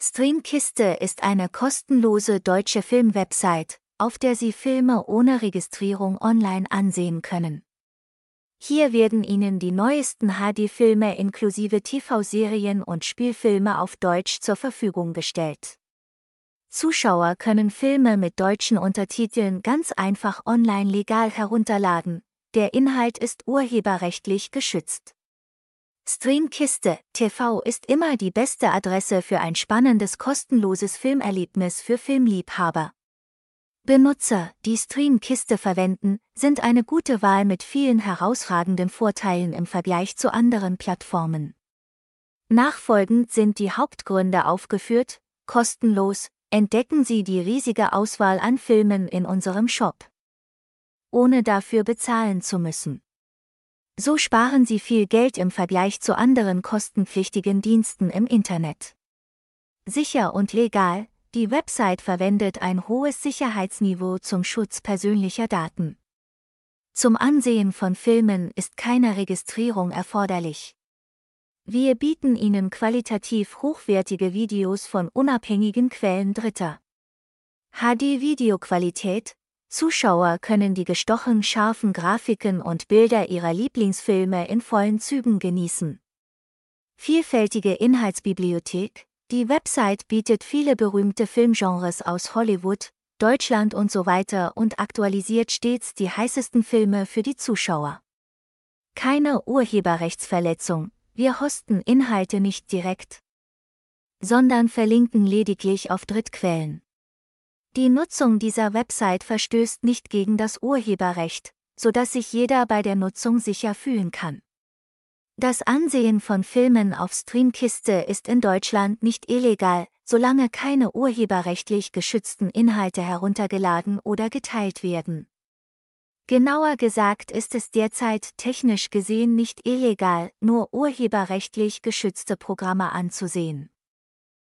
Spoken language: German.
Streamkiste ist eine kostenlose deutsche Filmwebsite, auf der Sie Filme ohne Registrierung online ansehen können. Hier werden Ihnen die neuesten HD-Filme inklusive TV-Serien und Spielfilme auf Deutsch zur Verfügung gestellt. Zuschauer können Filme mit deutschen Untertiteln ganz einfach online legal herunterladen, der Inhalt ist urheberrechtlich geschützt. Streamkiste TV ist immer die beste Adresse für ein spannendes kostenloses Filmerlebnis für Filmliebhaber. Benutzer, die Streamkiste verwenden, sind eine gute Wahl mit vielen herausragenden Vorteilen im Vergleich zu anderen Plattformen. Nachfolgend sind die Hauptgründe aufgeführt, kostenlos, entdecken Sie die riesige Auswahl an Filmen in unserem Shop. Ohne dafür bezahlen zu müssen. So sparen Sie viel Geld im Vergleich zu anderen kostenpflichtigen Diensten im Internet. Sicher und legal, die Website verwendet ein hohes Sicherheitsniveau zum Schutz persönlicher Daten. Zum Ansehen von Filmen ist keine Registrierung erforderlich. Wir bieten Ihnen qualitativ hochwertige Videos von unabhängigen Quellen Dritter. HD-Videoqualität Zuschauer können die gestochen scharfen Grafiken und Bilder ihrer Lieblingsfilme in vollen Zügen genießen. Vielfältige Inhaltsbibliothek die Website bietet viele berühmte Filmgenres aus Hollywood, Deutschland und so weiter und aktualisiert stets die heißesten Filme für die Zuschauer. Keine Urheberrechtsverletzung, wir hosten Inhalte nicht direkt, sondern verlinken lediglich auf Drittquellen. Die Nutzung dieser Website verstößt nicht gegen das Urheberrecht, so dass sich jeder bei der Nutzung sicher fühlen kann. Das Ansehen von Filmen auf Streamkiste ist in Deutschland nicht illegal, solange keine urheberrechtlich geschützten Inhalte heruntergeladen oder geteilt werden. Genauer gesagt ist es derzeit technisch gesehen nicht illegal, nur urheberrechtlich geschützte Programme anzusehen.